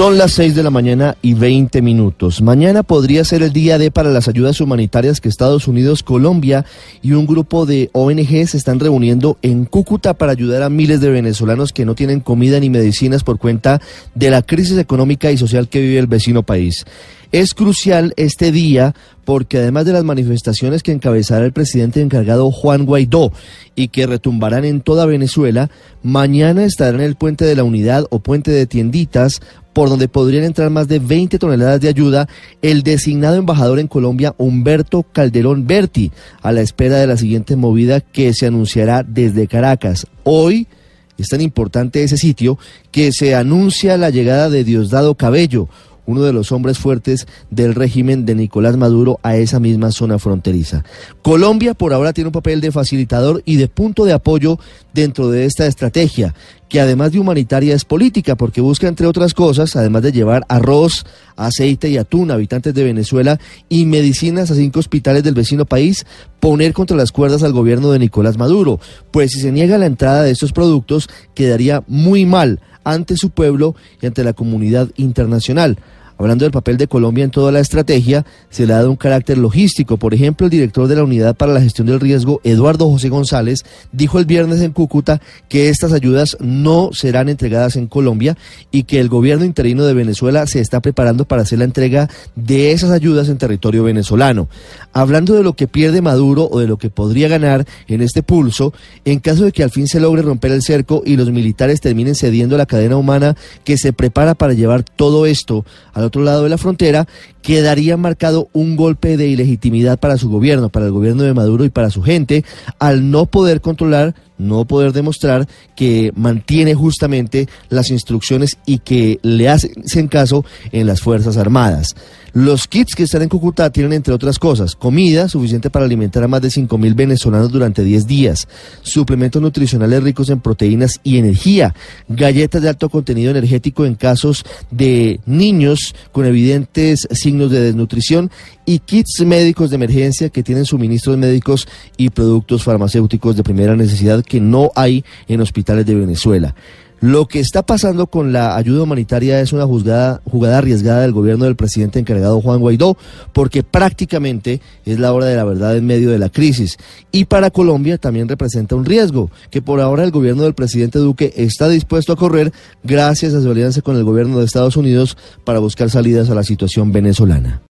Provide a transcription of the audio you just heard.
Son las 6 de la mañana y 20 minutos. Mañana podría ser el día D para las ayudas humanitarias que Estados Unidos, Colombia y un grupo de ONG se están reuniendo en Cúcuta para ayudar a miles de venezolanos que no tienen comida ni medicinas por cuenta de la crisis económica y social que vive el vecino país. Es crucial este día porque además de las manifestaciones que encabezará el presidente encargado Juan Guaidó y que retumbarán en toda Venezuela, mañana estará en el puente de la unidad o puente de tienditas por donde podrían entrar más de 20 toneladas de ayuda el designado embajador en Colombia Humberto Calderón Berti, a la espera de la siguiente movida que se anunciará desde Caracas. Hoy es tan importante ese sitio que se anuncia la llegada de Diosdado Cabello, uno de los hombres fuertes del régimen de Nicolás Maduro a esa misma zona fronteriza. Colombia por ahora tiene un papel de facilitador y de punto de apoyo dentro de esta estrategia, que además de humanitaria es política, porque busca, entre otras cosas, además de llevar arroz, aceite y atún a habitantes de Venezuela y medicinas a cinco hospitales del vecino país, poner contra las cuerdas al gobierno de Nicolás Maduro, pues si se niega la entrada de estos productos, quedaría muy mal ante su pueblo y ante la comunidad internacional. Hablando del papel de Colombia en toda la estrategia, se le ha dado un carácter logístico. Por ejemplo, el director de la Unidad para la Gestión del Riesgo, Eduardo José González, dijo el viernes en Cúcuta que estas ayudas no serán entregadas en Colombia y que el gobierno interino de Venezuela se está preparando para hacer la entrega de esas ayudas en territorio venezolano. Hablando de lo que pierde Maduro o de lo que podría ganar en este pulso, en caso de que al fin se logre romper el cerco y los militares terminen cediendo la cadena humana que se prepara para llevar todo esto a otro lado de la frontera, quedaría marcado un golpe de ilegitimidad para su gobierno, para el gobierno de Maduro y para su gente, al no poder controlar, no poder demostrar que mantiene justamente las instrucciones y que le hacen caso en las Fuerzas Armadas. Los kits que están en Cúcuta tienen, entre otras cosas, comida suficiente para alimentar a más de 5.000 venezolanos durante 10 días, suplementos nutricionales ricos en proteínas y energía, galletas de alto contenido energético en casos de niños con evidentes signos de desnutrición y kits médicos de emergencia que tienen suministros médicos y productos farmacéuticos de primera necesidad que no hay en hospitales de Venezuela. Lo que está pasando con la ayuda humanitaria es una juzgada, jugada arriesgada del gobierno del presidente encargado Juan Guaidó, porque prácticamente es la hora de la verdad en medio de la crisis. Y para Colombia también representa un riesgo, que por ahora el gobierno del presidente Duque está dispuesto a correr gracias a su alianza con el gobierno de Estados Unidos para buscar salidas a la situación venezolana.